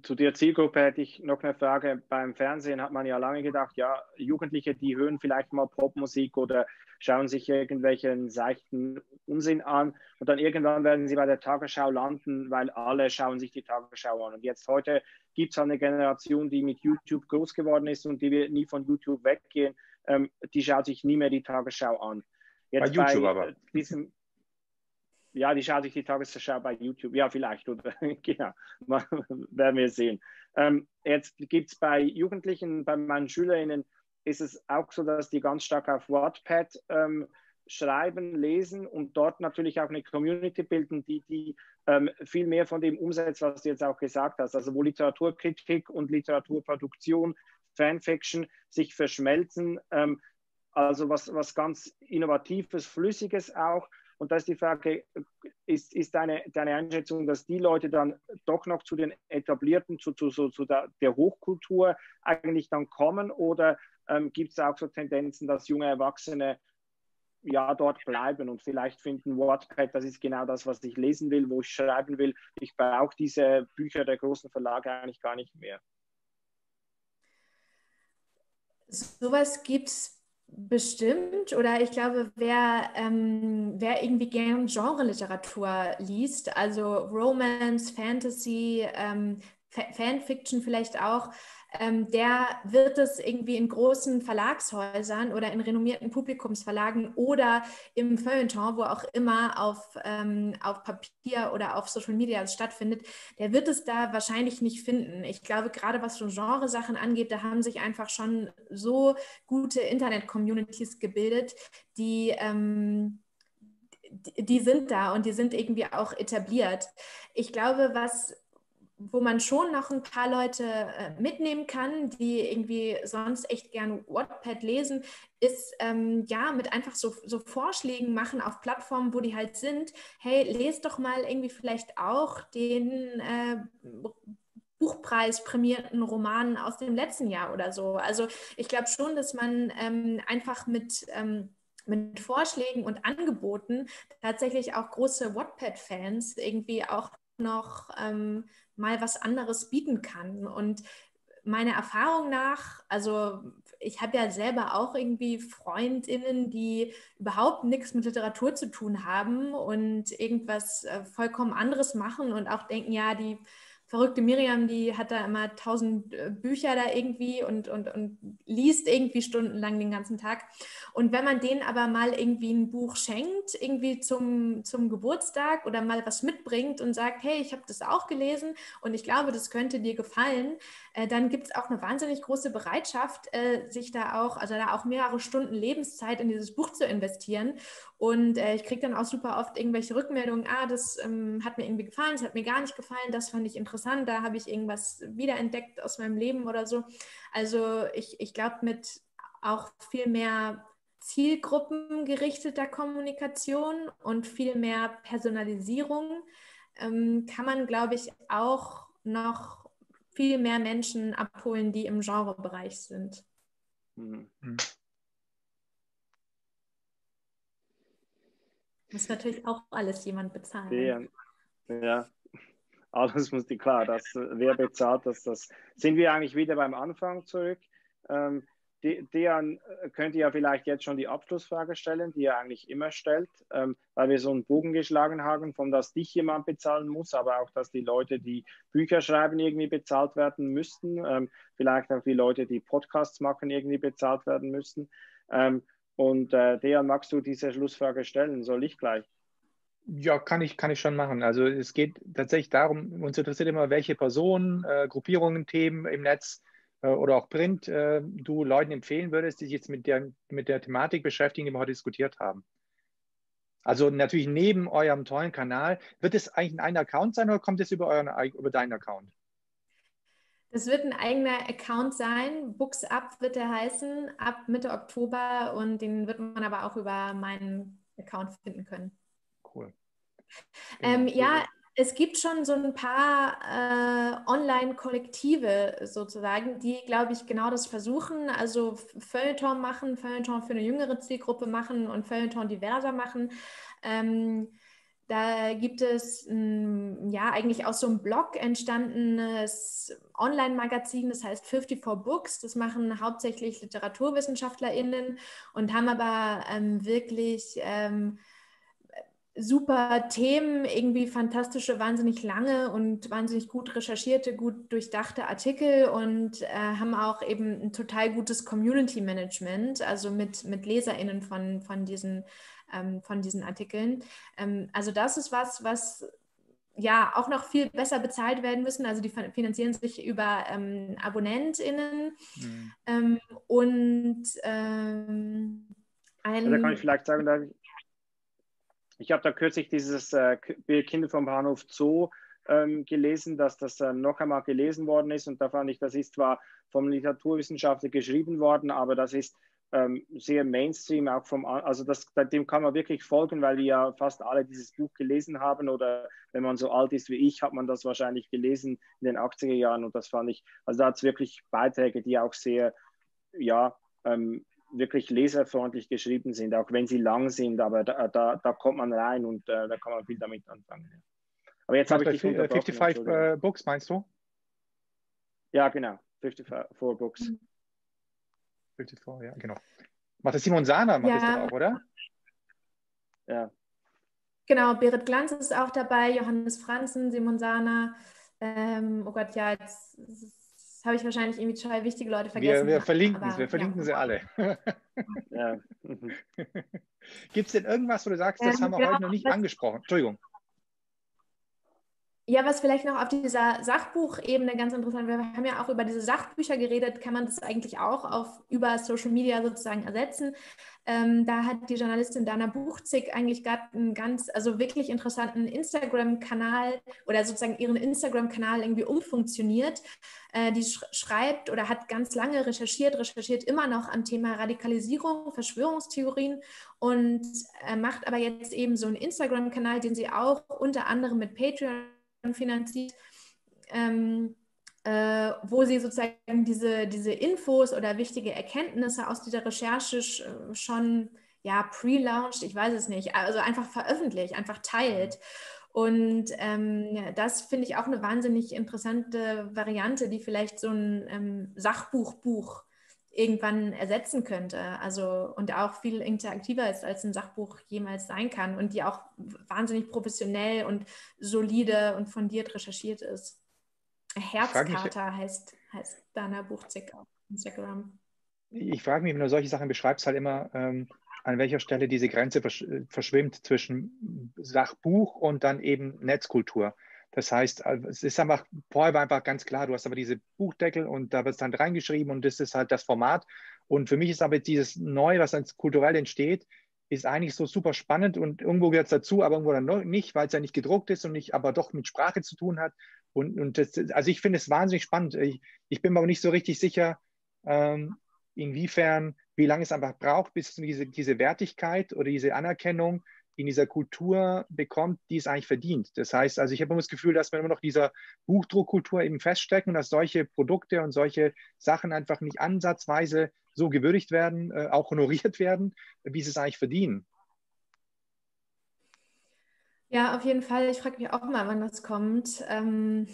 zu der Zielgruppe hätte ich noch eine Frage. Beim Fernsehen hat man ja lange gedacht, ja, Jugendliche, die hören vielleicht mal Popmusik oder schauen sich irgendwelchen seichten Unsinn an und dann irgendwann werden sie bei der Tagesschau landen, weil alle schauen sich die Tagesschau an. Und jetzt heute gibt es eine Generation, die mit YouTube groß geworden ist und die wird nie von YouTube weggehen. Ähm, die schaut sich nie mehr die Tagesschau an. Jetzt bei YouTube bei aber. Diesem, ja, die schaue ich die Tagesschau bei YouTube. Ja, vielleicht. Oder *laughs* genau, werden wir sehen. Ähm, jetzt gibt es bei Jugendlichen, bei meinen SchülerInnen, ist es auch so, dass die ganz stark auf Wattpad ähm, schreiben, lesen und dort natürlich auch eine Community bilden, die, die ähm, viel mehr von dem umsetzt, was du jetzt auch gesagt hast. Also wo Literaturkritik und Literaturproduktion, Fanfiction sich verschmelzen. Ähm, also was, was ganz Innovatives, Flüssiges auch und da ist die Frage, ist, ist deine, deine Einschätzung, dass die Leute dann doch noch zu den etablierten, zu, zu, zu, zu der, der Hochkultur eigentlich dann kommen oder ähm, gibt es auch so Tendenzen, dass junge Erwachsene ja dort bleiben und vielleicht finden Wattpad, das ist genau das, was ich lesen will, wo ich schreiben will. Ich brauche diese Bücher der großen Verlage eigentlich gar nicht mehr. Sowas gibt es Bestimmt, oder ich glaube, wer, ähm, wer irgendwie gern Genre-Literatur liest, also Romance, Fantasy, ähm, Fanfiction vielleicht auch, ähm, der wird es irgendwie in großen Verlagshäusern oder in renommierten Publikumsverlagen oder im Feuilleton, wo auch immer auf, ähm, auf Papier oder auf Social Media stattfindet, der wird es da wahrscheinlich nicht finden. Ich glaube, gerade was so Genresachen angeht, da haben sich einfach schon so gute Internet-Communities gebildet, die ähm, die sind da und die sind irgendwie auch etabliert. Ich glaube, was wo man schon noch ein paar Leute äh, mitnehmen kann, die irgendwie sonst echt gern Wattpad lesen, ist ähm, ja mit einfach so, so Vorschlägen machen auf Plattformen, wo die halt sind. Hey, lest doch mal irgendwie vielleicht auch den äh, Buchpreis prämierten Roman aus dem letzten Jahr oder so. Also ich glaube schon, dass man ähm, einfach mit ähm, mit Vorschlägen und Angeboten tatsächlich auch große Wattpad-Fans irgendwie auch noch ähm, mal was anderes bieten kann. Und meiner Erfahrung nach, also ich habe ja selber auch irgendwie Freundinnen, die überhaupt nichts mit Literatur zu tun haben und irgendwas äh, vollkommen anderes machen und auch denken, ja, die verrückte Miriam, die hat da immer tausend äh, Bücher da irgendwie und, und, und liest irgendwie stundenlang den ganzen Tag. Und wenn man denen aber mal irgendwie ein Buch schenkt, irgendwie zum, zum Geburtstag oder mal was mitbringt und sagt, hey, ich habe das auch gelesen und ich glaube, das könnte dir gefallen, äh, dann gibt es auch eine wahnsinnig große Bereitschaft, äh, sich da auch, also da auch mehrere Stunden Lebenszeit in dieses Buch zu investieren. Und äh, ich kriege dann auch super oft irgendwelche Rückmeldungen, ah, das ähm, hat mir irgendwie gefallen, das hat mir gar nicht gefallen, das fand ich interessant, da habe ich irgendwas wiederentdeckt aus meinem Leben oder so. Also ich, ich glaube, mit auch viel mehr zielgruppengerichteter Kommunikation und viel mehr Personalisierung ähm, kann man, glaube ich, auch noch viel mehr Menschen abholen, die im Genrebereich sind. Mhm. Muss natürlich auch alles jemand bezahlen. Ja, ja. Alles muss die klar. Das, wer bezahlt das, das? Sind wir eigentlich wieder beim Anfang zurück? Ähm, Dejan äh, könnte ja vielleicht jetzt schon die Abschlussfrage stellen, die er eigentlich immer stellt, ähm, weil wir so einen Bogen geschlagen haben, von dass dich jemand bezahlen muss, aber auch, dass die Leute, die Bücher schreiben, irgendwie bezahlt werden müssten. Ähm, vielleicht auch die Leute, die Podcasts machen, irgendwie bezahlt werden müssten. Ähm, und äh, Dejan, magst du diese Schlussfrage stellen? Soll ich gleich? Ja, kann ich, kann ich schon machen. Also es geht tatsächlich darum, uns interessiert immer, welche Personen, äh, Gruppierungen, Themen im Netz äh, oder auch Print äh, du Leuten empfehlen würdest, die sich jetzt mit der, mit der Thematik beschäftigen, die wir heute diskutiert haben. Also natürlich neben eurem tollen Kanal, wird es eigentlich ein Account sein oder kommt es über, euren, über deinen Account? Das wird ein eigener Account sein. Books Up wird er heißen, ab Mitte Oktober und den wird man aber auch über meinen Account finden können. Cool. Ähm, ja, es gibt schon so ein paar äh, Online-Kollektive sozusagen, die, glaube ich, genau das versuchen. Also Feuilleton machen, Feuilleton für eine jüngere Zielgruppe machen und Feuilleton diverser machen. Ähm, da gibt es ein, ja eigentlich aus so einem Blog entstandenes Online-Magazin, das heißt 54 Books. Das machen hauptsächlich LiteraturwissenschaftlerInnen und haben aber ähm, wirklich ähm, super Themen, irgendwie fantastische, wahnsinnig lange und wahnsinnig gut recherchierte, gut durchdachte Artikel und äh, haben auch eben ein total gutes Community Management, also mit, mit LeserInnen von, von, diesen, ähm, von diesen Artikeln. Ähm, also das ist was, was ja auch noch viel besser bezahlt werden müssen. Also die finanzieren sich über ähm, AbonnentInnen mhm. ähm, und ähm, ein, da kann ich vielleicht sagen, ich habe da kürzlich dieses äh, Kinder vom Bahnhof Zoo ähm, gelesen, dass das äh, noch einmal gelesen worden ist. Und da fand ich, das ist zwar vom Literaturwissenschaftler geschrieben worden, aber das ist ähm, sehr Mainstream, auch vom, also das, dem kann man wirklich folgen, weil wir ja fast alle dieses Buch gelesen haben oder wenn man so alt ist wie ich, hat man das wahrscheinlich gelesen in den 80er Jahren und das fand ich, also da hat es wirklich Beiträge, die auch sehr, ja, ähm, wirklich leserfreundlich geschrieben sind, auch wenn sie lang sind, aber da, da, da kommt man rein und äh, da kann man viel damit anfangen. Ja. Aber jetzt habe ich dich 55 äh, Books, meinst du? Ja, genau. 54 Books. 54, ja, genau. Macht das Simon Sahner, macht ja. das doch auch, oder? Ja. Genau, Berit Glanz ist auch dabei, Johannes Franzen, Simon Sahner. Ähm, oh Gott, ja, jetzt habe ich wahrscheinlich irgendwie zwei wichtige Leute vergessen. Wir, wir verlinken aber, wir verlinken ja. sie alle. ja. *laughs* *laughs* Gibt es denn irgendwas, wo du sagst, das ähm, haben wir ja, heute noch nicht angesprochen? Entschuldigung. Ja, was vielleicht noch auf dieser Sachbuchebene ganz interessant wäre, wir haben ja auch über diese Sachbücher geredet, kann man das eigentlich auch auf, über Social Media sozusagen ersetzen. Ähm, da hat die Journalistin Dana Buchzig eigentlich gerade einen ganz, also wirklich interessanten Instagram-Kanal oder sozusagen ihren Instagram-Kanal irgendwie umfunktioniert. Äh, die sch schreibt oder hat ganz lange recherchiert, recherchiert immer noch am Thema Radikalisierung, Verschwörungstheorien und äh, macht aber jetzt eben so einen Instagram-Kanal, den sie auch unter anderem mit Patreon finanziert, ähm, äh, wo sie sozusagen diese, diese Infos oder wichtige Erkenntnisse aus dieser Recherche äh, schon ja, pre-launched, ich weiß es nicht, also einfach veröffentlicht, einfach teilt. Und ähm, das finde ich auch eine wahnsinnig interessante Variante, die vielleicht so ein ähm, Sachbuchbuch irgendwann ersetzen könnte. Also und auch viel interaktiver ist, als ein Sachbuch jemals sein kann und die auch wahnsinnig professionell und solide und fundiert recherchiert ist. Herzkater heißt, heißt Dana Buchzig auf Instagram. Ich frage mich, wenn du solche Sachen beschreibst, halt immer, ähm, an welcher Stelle diese Grenze versch verschwimmt zwischen Sachbuch und dann eben Netzkultur. Das heißt, äh, es ist einfach, vorher war einfach ganz klar, du hast aber diese Buchdeckel und da wird es dann reingeschrieben und das ist halt das Format. Und für mich ist aber dieses Neue, was dann kulturell entsteht, ist eigentlich so super spannend und irgendwo gehört es dazu, aber irgendwo dann nicht, weil es ja nicht gedruckt ist und nicht aber doch mit Sprache zu tun hat. Und, und das, also ich finde es wahnsinnig spannend. Ich, ich, bin mir aber nicht so richtig sicher, ähm, inwiefern, wie lange es einfach braucht, bis diese, diese Wertigkeit oder diese Anerkennung in dieser Kultur bekommt, die es eigentlich verdient. Das heißt, also ich habe immer das Gefühl, dass wir immer noch dieser Buchdruckkultur eben feststecken und dass solche Produkte und solche Sachen einfach nicht ansatzweise so gewürdigt werden, äh, auch honoriert *laughs* werden, wie sie es eigentlich verdienen. Ja, auf jeden Fall. Ich frage mich auch mal, wann das kommt. Ähm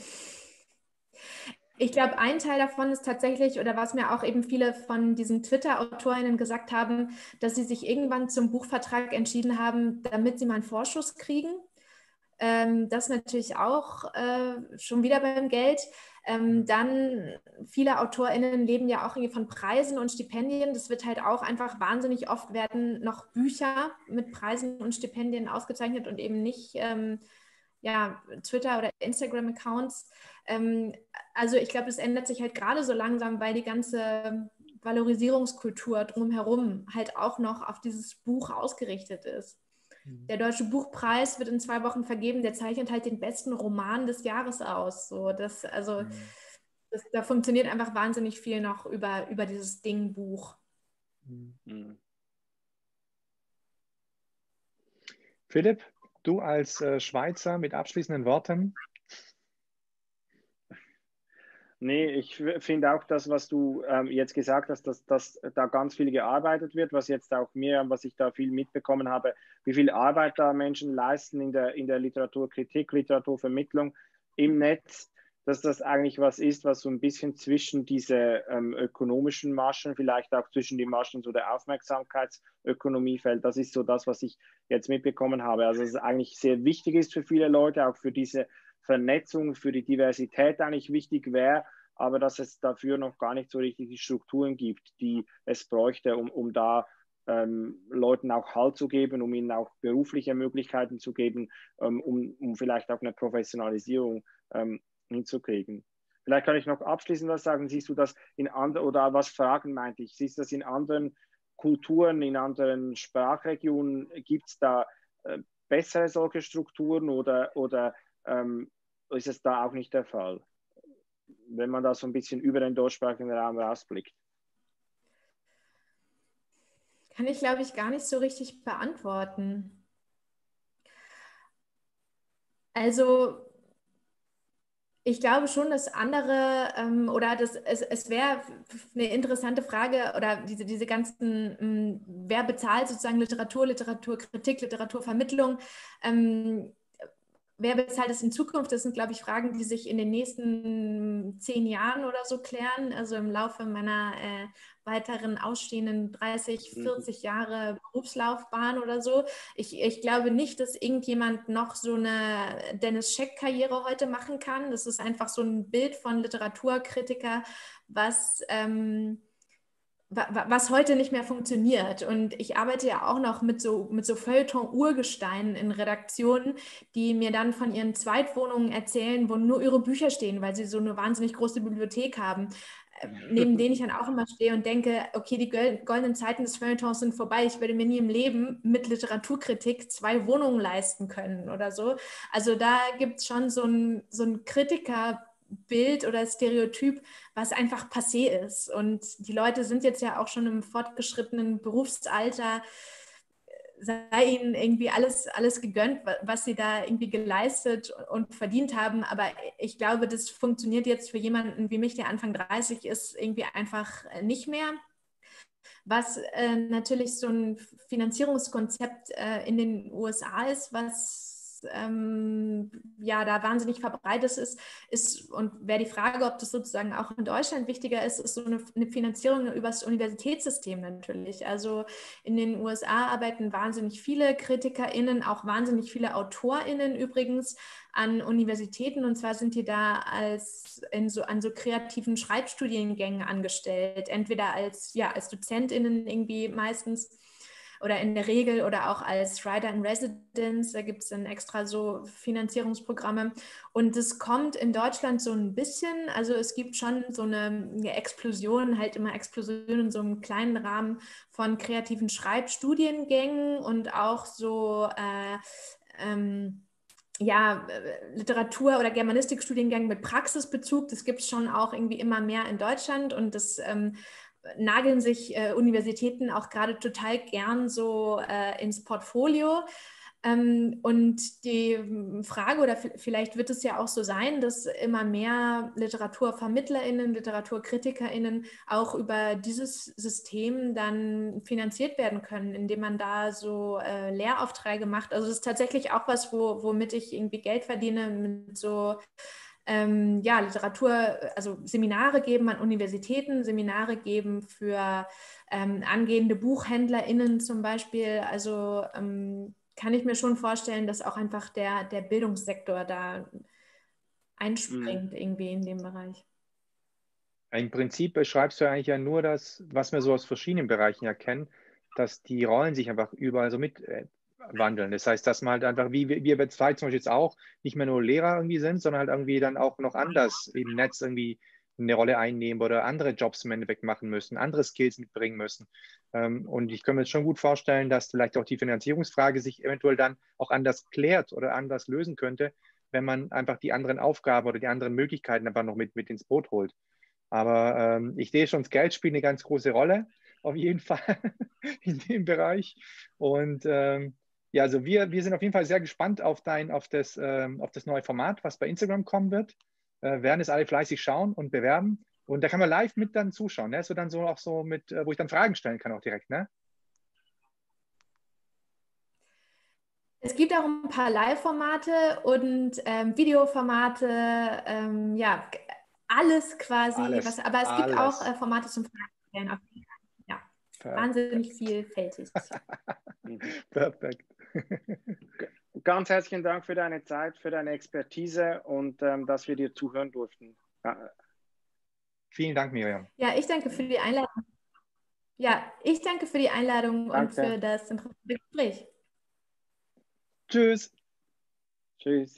ich glaube, ein Teil davon ist tatsächlich, oder was mir auch eben viele von diesen Twitter-AutorInnen gesagt haben, dass sie sich irgendwann zum Buchvertrag entschieden haben, damit sie mal einen Vorschuss kriegen. Ähm, das natürlich auch äh, schon wieder beim Geld. Ähm, mhm. dann viele AutorInnen leben ja auch irgendwie von Preisen und Stipendien. Das wird halt auch einfach wahnsinnig oft werden noch Bücher mit Preisen und Stipendien ausgezeichnet und eben nicht ähm, ja, Twitter- oder Instagram-Accounts. Ähm, also ich glaube, das ändert sich halt gerade so langsam, weil die ganze Valorisierungskultur drumherum halt auch noch auf dieses Buch ausgerichtet ist. Mhm. Der Deutsche Buchpreis wird in zwei Wochen vergeben, der zeichnet halt den besten Roman des Jahres aus. So, das, also, mhm. das, da funktioniert einfach wahnsinnig viel noch über, über dieses Ding Buch. Mhm. Philipp, Du als äh, Schweizer mit abschließenden Worten? Nee, ich finde auch das, was du ähm, jetzt gesagt hast, dass, dass da ganz viel gearbeitet wird, was jetzt auch mir, was ich da viel mitbekommen habe, wie viel Arbeit da Menschen leisten in der, in der Literaturkritik, Literaturvermittlung im Netz dass das eigentlich was ist, was so ein bisschen zwischen diese ähm, ökonomischen Maschen, vielleicht auch zwischen die Maschen so der Aufmerksamkeitsökonomie fällt. Das ist so das, was ich jetzt mitbekommen habe. Also dass es eigentlich sehr wichtig ist für viele Leute, auch für diese Vernetzung, für die Diversität eigentlich wichtig wäre, aber dass es dafür noch gar nicht so richtig die Strukturen gibt, die es bräuchte, um, um da ähm, Leuten auch Halt zu geben, um ihnen auch berufliche Möglichkeiten zu geben, ähm, um, um vielleicht auch eine Professionalisierung ähm, hinzukriegen. Vielleicht kann ich noch abschließend was sagen. Siehst du das in anderen, oder was Fragen meinte ich, siehst du das in anderen Kulturen, in anderen Sprachregionen? Gibt es da äh, bessere solche Strukturen oder, oder ähm, ist es da auch nicht der Fall, wenn man da so ein bisschen über den deutschsprachigen Raum rausblickt? Kann ich, glaube ich, gar nicht so richtig beantworten. Also ich glaube schon, dass andere ähm, oder das, es, es wäre eine interessante Frage oder diese, diese ganzen, ähm, wer bezahlt sozusagen Literatur, Literaturkritik, Literaturvermittlung. Ähm, wer bezahlt es in Zukunft? Das sind, glaube ich, Fragen, die sich in den nächsten zehn Jahren oder so klären. Also im Laufe meiner äh, weiteren ausstehenden 30, 40 mhm. Jahre Berufslaufbahn oder so. Ich, ich glaube nicht, dass irgendjemand noch so eine Dennis Scheck-Karriere heute machen kann. Das ist einfach so ein Bild von Literaturkritiker, was. Ähm, was heute nicht mehr funktioniert. Und ich arbeite ja auch noch mit so, mit so Feuilleton-Urgesteinen in Redaktionen, die mir dann von ihren Zweitwohnungen erzählen, wo nur ihre Bücher stehen, weil sie so eine wahnsinnig große Bibliothek haben. Äh, neben denen ich dann auch immer stehe und denke, okay, die goldenen Zeiten des Feuilletons sind vorbei. Ich werde mir nie im Leben mit Literaturkritik zwei Wohnungen leisten können oder so. Also da gibt es schon so ein, so ein Kritiker- Bild oder Stereotyp, was einfach passé ist. Und die Leute sind jetzt ja auch schon im fortgeschrittenen Berufsalter, sei ihnen irgendwie alles, alles gegönnt, was sie da irgendwie geleistet und verdient haben. Aber ich glaube, das funktioniert jetzt für jemanden wie mich, der Anfang 30 ist, irgendwie einfach nicht mehr. Was äh, natürlich so ein Finanzierungskonzept äh, in den USA ist, was ähm, ja da wahnsinnig verbreitet ist, ist und wäre die Frage, ob das sozusagen auch in Deutschland wichtiger ist, ist so eine, eine Finanzierung über das Universitätssystem natürlich. Also in den USA arbeiten wahnsinnig viele KritikerInnen, auch wahnsinnig viele AutorInnen übrigens an Universitäten und zwar sind die da als in so, an so kreativen Schreibstudiengängen angestellt, entweder als, ja, als DozentInnen irgendwie meistens oder in der Regel oder auch als Writer in Residence, da gibt es dann extra so Finanzierungsprogramme. Und es kommt in Deutschland so ein bisschen, also es gibt schon so eine, eine Explosion, halt immer Explosion in so einem kleinen Rahmen von kreativen Schreibstudiengängen und auch so äh, ähm, ja, Literatur- oder Germanistikstudiengängen mit Praxisbezug. Das gibt es schon auch irgendwie immer mehr in Deutschland und das ähm, nageln sich äh, Universitäten auch gerade total gern so äh, ins Portfolio. Ähm, und die Frage, oder vielleicht wird es ja auch so sein, dass immer mehr LiteraturvermittlerInnen, LiteraturkritikerInnen auch über dieses System dann finanziert werden können, indem man da so äh, Lehraufträge macht. Also es ist tatsächlich auch was, wo, womit ich irgendwie Geld verdiene mit so ähm, ja, Literatur, also Seminare geben an Universitäten, Seminare geben für ähm, angehende BuchhändlerInnen zum Beispiel. Also ähm, kann ich mir schon vorstellen, dass auch einfach der, der Bildungssektor da einspringt mhm. irgendwie in dem Bereich. Im Prinzip beschreibst du eigentlich ja nur das, was wir so aus verschiedenen Bereichen erkennen, dass die Rollen sich einfach überall so mit äh, wandeln. Das heißt, dass man halt einfach, wie wir bei zwei zum Beispiel jetzt auch, nicht mehr nur Lehrer irgendwie sind, sondern halt irgendwie dann auch noch anders im Netz irgendwie eine Rolle einnehmen oder andere Jobs im Endeffekt machen müssen, andere Skills mitbringen müssen. Ähm, und ich kann mir jetzt schon gut vorstellen, dass vielleicht auch die Finanzierungsfrage sich eventuell dann auch anders klärt oder anders lösen könnte, wenn man einfach die anderen Aufgaben oder die anderen Möglichkeiten einfach noch mit, mit ins Boot holt. Aber ähm, ich sehe schon, das Geld spielt eine ganz große Rolle, auf jeden *laughs* Fall in dem Bereich. Und ähm, ja, also wir, wir sind auf jeden Fall sehr gespannt auf dein, auf das, ähm, auf das neue Format, was bei Instagram kommen wird. Äh, werden es alle fleißig schauen und bewerben. Und da kann man live mit dann zuschauen, ne? So dann so auch so mit, äh, wo ich dann Fragen stellen kann auch direkt, ne? Es gibt auch ein paar Live-Formate und ähm, Videoformate, ähm, ja, alles quasi. Alles, was, aber es alles. gibt auch äh, Formate zum Fragen Ja, Perfekt. wahnsinnig vielfältig. *laughs* Perfekt. Ganz herzlichen Dank für deine Zeit, für deine Expertise und ähm, dass wir dir zuhören durften. Ja. Vielen Dank, Miriam. Ja, ich danke für die Einladung. Ja, ich danke für die Einladung danke. und für das Gespräch. Tschüss. Tschüss.